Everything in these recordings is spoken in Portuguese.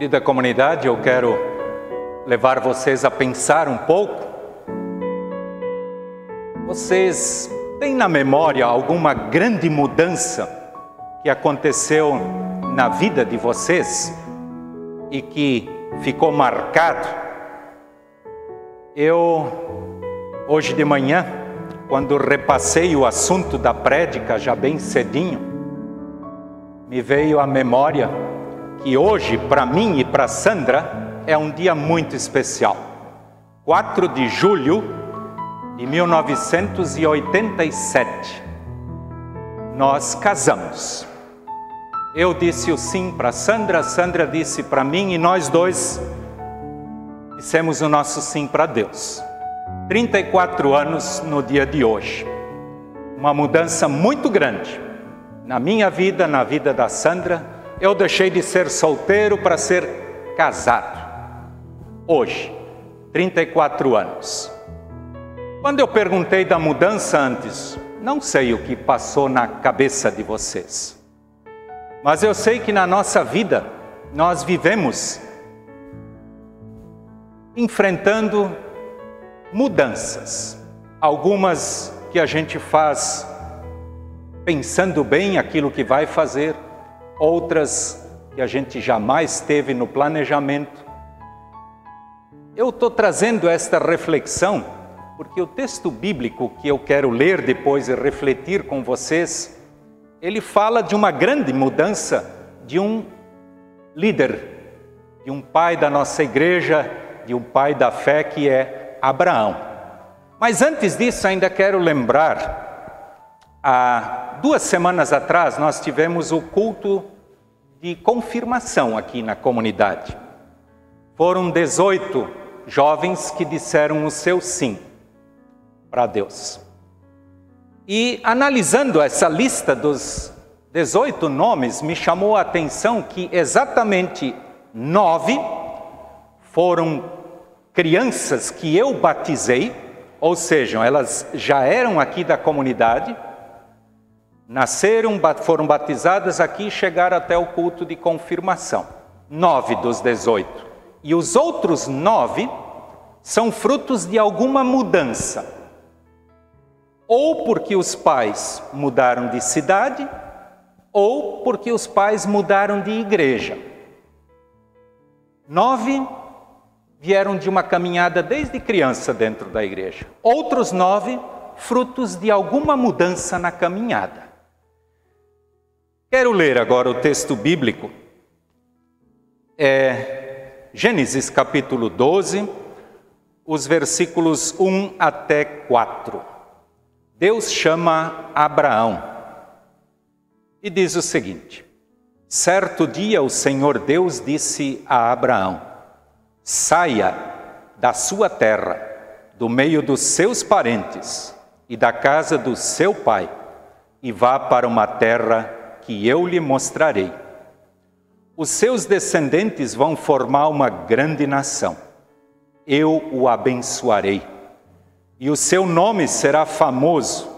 Querida comunidade, eu quero levar vocês a pensar um pouco. Vocês têm na memória alguma grande mudança que aconteceu na vida de vocês e que ficou marcado? Eu, hoje de manhã, quando repassei o assunto da prédica já bem cedinho, me veio à memória que hoje, para mim e para Sandra, é um dia muito especial. 4 de julho de 1987, nós casamos. Eu disse o sim para Sandra, Sandra disse para mim e nós dois dissemos o nosso sim para Deus. 34 anos no dia de hoje. Uma mudança muito grande na minha vida, na vida da Sandra eu deixei de ser solteiro para ser casado. Hoje, 34 anos. Quando eu perguntei da mudança antes, não sei o que passou na cabeça de vocês. Mas eu sei que na nossa vida nós vivemos enfrentando mudanças. Algumas que a gente faz pensando bem aquilo que vai fazer, outras que a gente jamais teve no planejamento. Eu estou trazendo esta reflexão porque o texto bíblico que eu quero ler depois e refletir com vocês, ele fala de uma grande mudança de um líder, de um pai da nossa igreja, de um pai da fé que é Abraão. Mas antes disso, ainda quero lembrar Há duas semanas atrás, nós tivemos o culto de confirmação aqui na comunidade. Foram 18 jovens que disseram o seu sim para Deus. E analisando essa lista dos 18 nomes, me chamou a atenção que exatamente nove foram crianças que eu batizei, ou seja, elas já eram aqui da comunidade nasceram, foram batizadas aqui e chegaram até o culto de confirmação. Nove dos dezoito. E os outros nove são frutos de alguma mudança. Ou porque os pais mudaram de cidade, ou porque os pais mudaram de igreja. Nove vieram de uma caminhada desde criança dentro da igreja. Outros nove, frutos de alguma mudança na caminhada. Quero ler agora o texto bíblico. É Gênesis capítulo 12, os versículos 1 até 4. Deus chama Abraão e diz o seguinte: Certo dia o Senhor Deus disse a Abraão: Saia da sua terra, do meio dos seus parentes e da casa do seu pai, e vá para uma terra que eu lhe mostrarei. Os seus descendentes vão formar uma grande nação. Eu o abençoarei. E o seu nome será famoso,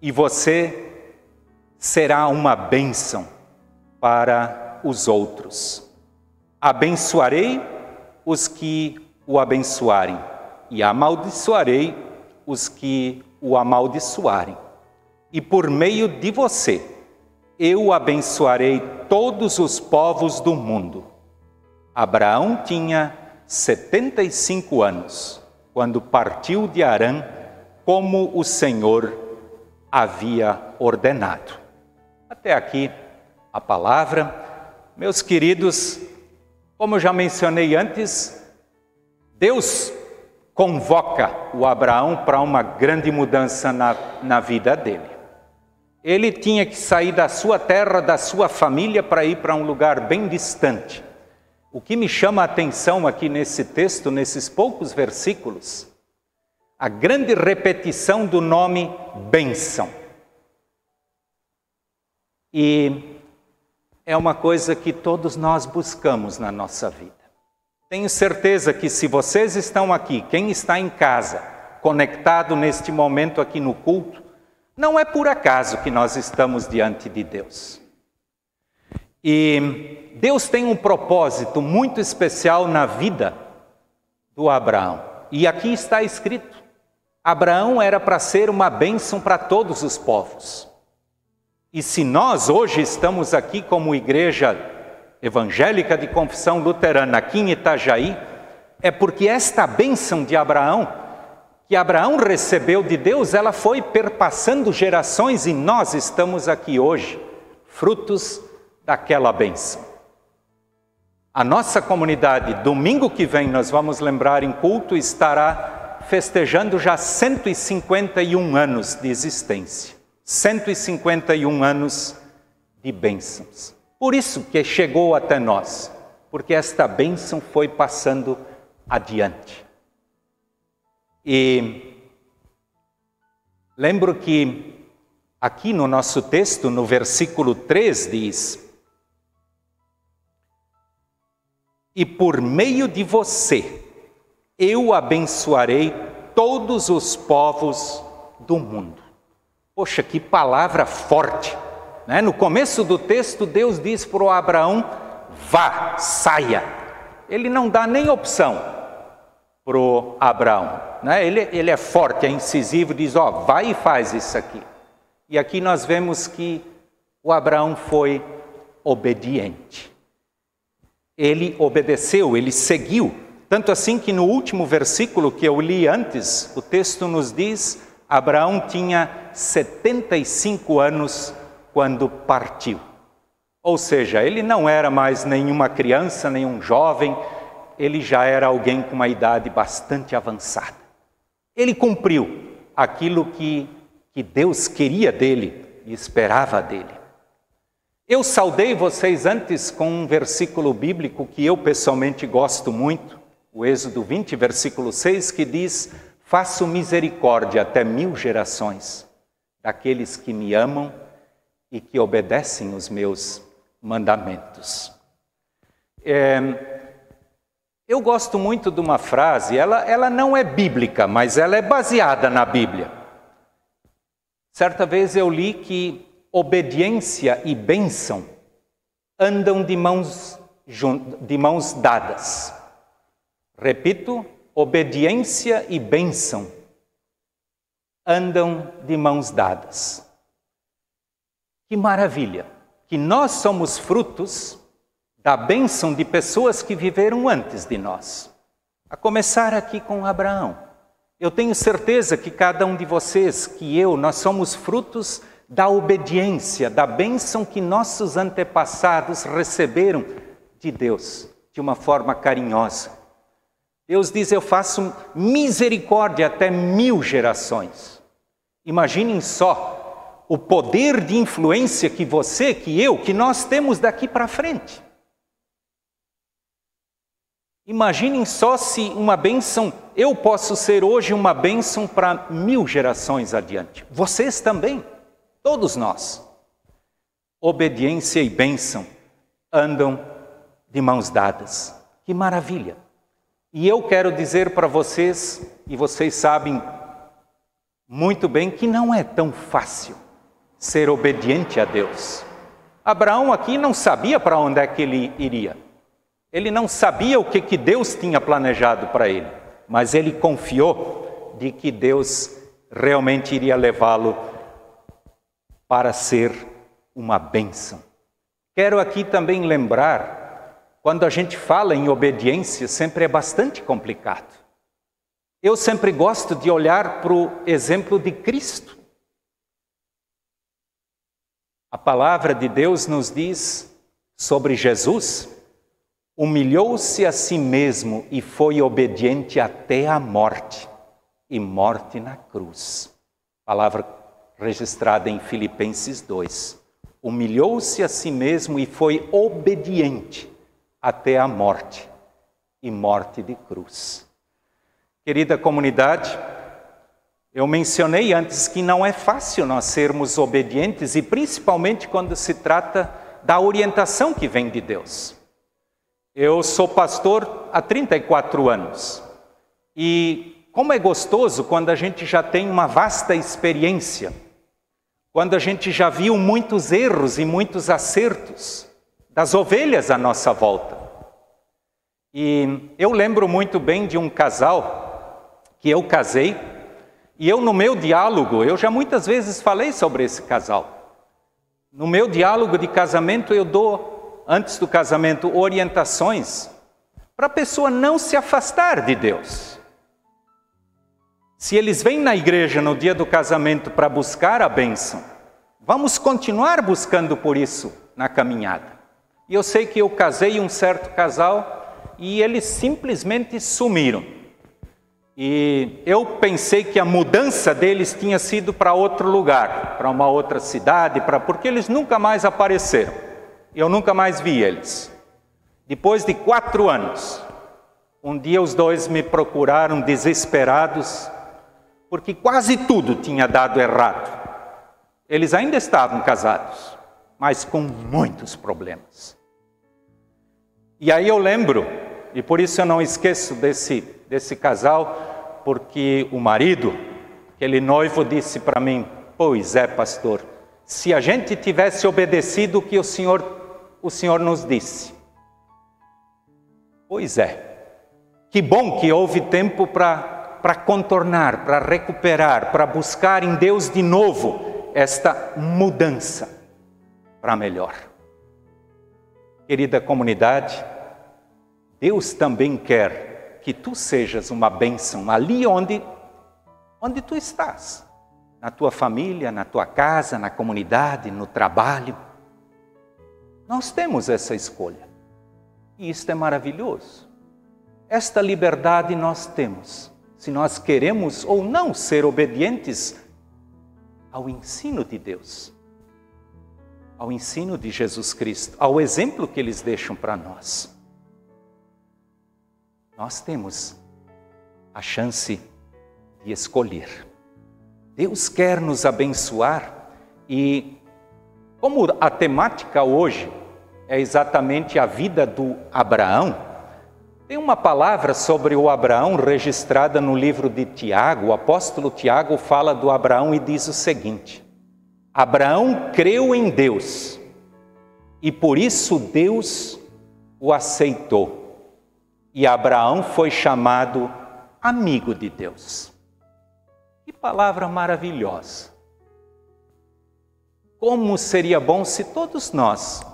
e você será uma bênção para os outros. Abençoarei os que o abençoarem, e amaldiçoarei os que o amaldiçoarem. E por meio de você, eu abençoarei todos os povos do mundo. Abraão tinha 75 anos quando partiu de Arã, como o Senhor havia ordenado. Até aqui a palavra. Meus queridos, como já mencionei antes, Deus convoca o Abraão para uma grande mudança na, na vida dele. Ele tinha que sair da sua terra, da sua família, para ir para um lugar bem distante. O que me chama a atenção aqui nesse texto, nesses poucos versículos, a grande repetição do nome bênção. E é uma coisa que todos nós buscamos na nossa vida. Tenho certeza que se vocês estão aqui, quem está em casa, conectado neste momento aqui no culto, não é por acaso que nós estamos diante de Deus. E Deus tem um propósito muito especial na vida do Abraão. E aqui está escrito: Abraão era para ser uma bênção para todos os povos. E se nós hoje estamos aqui como igreja evangélica de confissão luterana aqui em Itajaí, é porque esta bênção de Abraão, que Abraão recebeu de Deus, ela foi perpassando gerações e nós estamos aqui hoje, frutos daquela bênção. A nossa comunidade, domingo que vem, nós vamos lembrar em culto, estará festejando já 151 anos de existência. 151 anos de bênçãos. Por isso que chegou até nós, porque esta bênção foi passando adiante. E lembro que aqui no nosso texto, no versículo 3, diz: E por meio de você eu abençoarei todos os povos do mundo. Poxa, que palavra forte! Né? No começo do texto, Deus diz para Abraão: vá, saia. Ele não dá nem opção para Abraão. Né? Ele, ele é forte, é incisivo, diz: ó, vai e faz isso aqui. E aqui nós vemos que o Abraão foi obediente. Ele obedeceu, ele seguiu. Tanto assim que no último versículo que eu li antes, o texto nos diz: Abraão tinha 75 anos quando partiu. Ou seja, ele não era mais nenhuma criança, nenhum jovem, ele já era alguém com uma idade bastante avançada. Ele cumpriu aquilo que, que Deus queria dele e esperava dele. Eu saudei vocês antes com um versículo bíblico que eu pessoalmente gosto muito, o Êxodo 20, versículo 6, que diz: Faço misericórdia até mil gerações daqueles que me amam e que obedecem os meus mandamentos. É, eu gosto muito de uma frase, ela, ela não é bíblica, mas ela é baseada na Bíblia. Certa vez eu li que obediência e bênção andam de mãos, de mãos dadas. Repito, obediência e bênção andam de mãos dadas. Que maravilha! Que nós somos frutos da bênção de pessoas que viveram antes de nós. A começar aqui com Abraão. Eu tenho certeza que cada um de vocês, que eu, nós somos frutos da obediência, da bênção que nossos antepassados receberam de Deus, de uma forma carinhosa. Deus diz: Eu faço misericórdia até mil gerações. Imaginem só o poder de influência que você, que eu, que nós temos daqui para frente. Imaginem só se uma bênção, eu posso ser hoje uma bênção para mil gerações adiante. Vocês também, todos nós. Obediência e bênção andam de mãos dadas. Que maravilha! E eu quero dizer para vocês, e vocês sabem muito bem, que não é tão fácil ser obediente a Deus. Abraão aqui não sabia para onde é que ele iria. Ele não sabia o que, que Deus tinha planejado para ele, mas ele confiou de que Deus realmente iria levá-lo para ser uma bênção. Quero aqui também lembrar, quando a gente fala em obediência, sempre é bastante complicado. Eu sempre gosto de olhar para o exemplo de Cristo. A palavra de Deus nos diz sobre Jesus: humilhou-se a si mesmo e foi obediente até a morte e morte na cruz. Palavra registrada em Filipenses 2. Humilhou-se a si mesmo e foi obediente até a morte e morte de cruz. Querida comunidade, eu mencionei antes que não é fácil nós sermos obedientes e principalmente quando se trata da orientação que vem de Deus. Eu sou pastor há 34 anos e como é gostoso quando a gente já tem uma vasta experiência, quando a gente já viu muitos erros e muitos acertos das ovelhas à nossa volta. E eu lembro muito bem de um casal que eu casei, e eu no meu diálogo, eu já muitas vezes falei sobre esse casal. No meu diálogo de casamento eu dou, antes do casamento, orientações para a pessoa não se afastar de Deus. Se eles vêm na igreja no dia do casamento para buscar a bênção, vamos continuar buscando por isso na caminhada. E eu sei que eu casei um certo casal e eles simplesmente sumiram. E eu pensei que a mudança deles tinha sido para outro lugar, para uma outra cidade, para porque eles nunca mais apareceram. Eu nunca mais vi eles. Depois de quatro anos, um dia os dois me procuraram desesperados, porque quase tudo tinha dado errado. Eles ainda estavam casados, mas com muitos problemas. E aí eu lembro e por isso eu não esqueço desse, desse casal, porque o marido, aquele noivo, disse para mim: Pois é, pastor, se a gente tivesse obedecido o que o Senhor, o Senhor nos disse. Pois é, que bom que houve tempo para contornar, para recuperar, para buscar em Deus de novo esta mudança para melhor. Querida comunidade, Deus também quer que tu sejas uma bênção ali onde, onde tu estás, na tua família, na tua casa, na comunidade, no trabalho. Nós temos essa escolha e isto é maravilhoso. Esta liberdade nós temos, se nós queremos ou não ser obedientes ao ensino de Deus, ao ensino de Jesus Cristo, ao exemplo que eles deixam para nós nós temos a chance de escolher. Deus quer nos abençoar e, como a temática hoje é exatamente a vida do Abraão, tem uma palavra sobre o Abraão registrada no livro de Tiago. O apóstolo Tiago fala do Abraão e diz o seguinte: Abraão creu em Deus e por isso Deus o aceitou e Abraão foi chamado amigo de Deus. Que palavra maravilhosa! Como seria bom se todos nós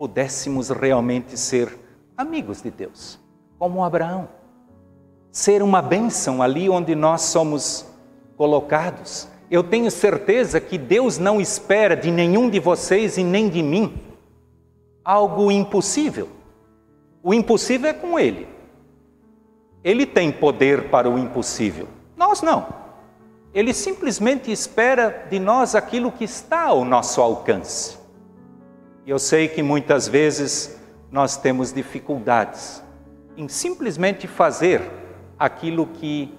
pudéssemos realmente ser amigos de Deus, como Abraão. Ser uma bênção ali onde nós somos colocados. Eu tenho certeza que Deus não espera de nenhum de vocês e nem de mim algo impossível. O impossível é com Ele. Ele tem poder para o impossível. Nós não. Ele simplesmente espera de nós aquilo que está ao nosso alcance. Eu sei que muitas vezes nós temos dificuldades em simplesmente fazer aquilo que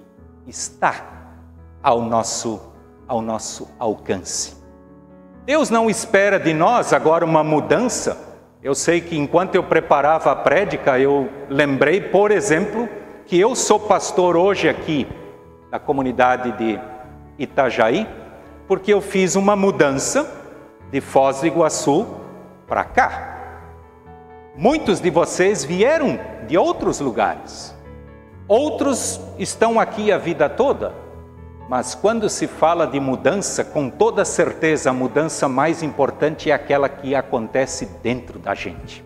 está ao nosso, ao nosso alcance. Deus não espera de nós agora uma mudança eu sei que enquanto eu preparava a prédica, eu lembrei, por exemplo, que eu sou pastor hoje aqui da comunidade de Itajaí, porque eu fiz uma mudança de Foz do Iguaçu para cá. Muitos de vocês vieram de outros lugares. Outros estão aqui a vida toda. Mas quando se fala de mudança, com toda certeza a mudança mais importante é aquela que acontece dentro da gente.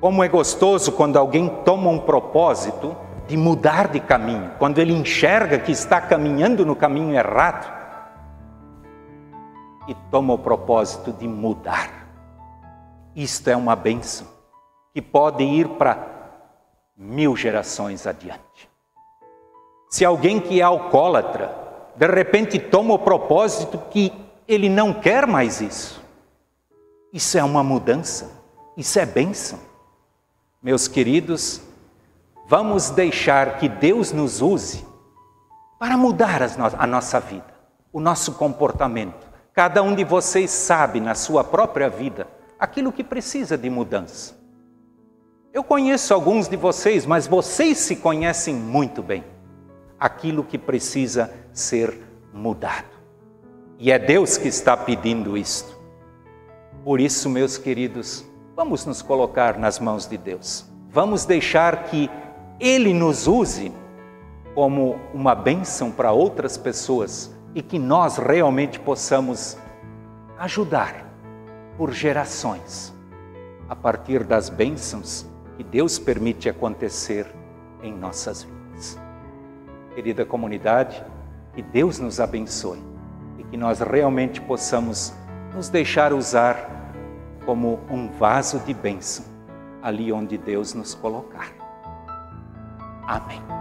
Como é gostoso quando alguém toma um propósito de mudar de caminho, quando ele enxerga que está caminhando no caminho errado e toma o propósito de mudar. Isto é uma benção que pode ir para mil gerações adiante. Se alguém que é alcoólatra, de repente toma o propósito que ele não quer mais isso, isso é uma mudança, isso é bênção. Meus queridos, vamos deixar que Deus nos use para mudar a nossa vida, o nosso comportamento. Cada um de vocês sabe na sua própria vida aquilo que precisa de mudança. Eu conheço alguns de vocês, mas vocês se conhecem muito bem aquilo que precisa ser mudado. E é Deus que está pedindo isto. Por isso, meus queridos, vamos nos colocar nas mãos de Deus. Vamos deixar que Ele nos use como uma bênção para outras pessoas e que nós realmente possamos ajudar por gerações a partir das bênçãos que Deus permite acontecer em nossas vidas. Querida comunidade, que Deus nos abençoe e que nós realmente possamos nos deixar usar como um vaso de bênção ali onde Deus nos colocar. Amém.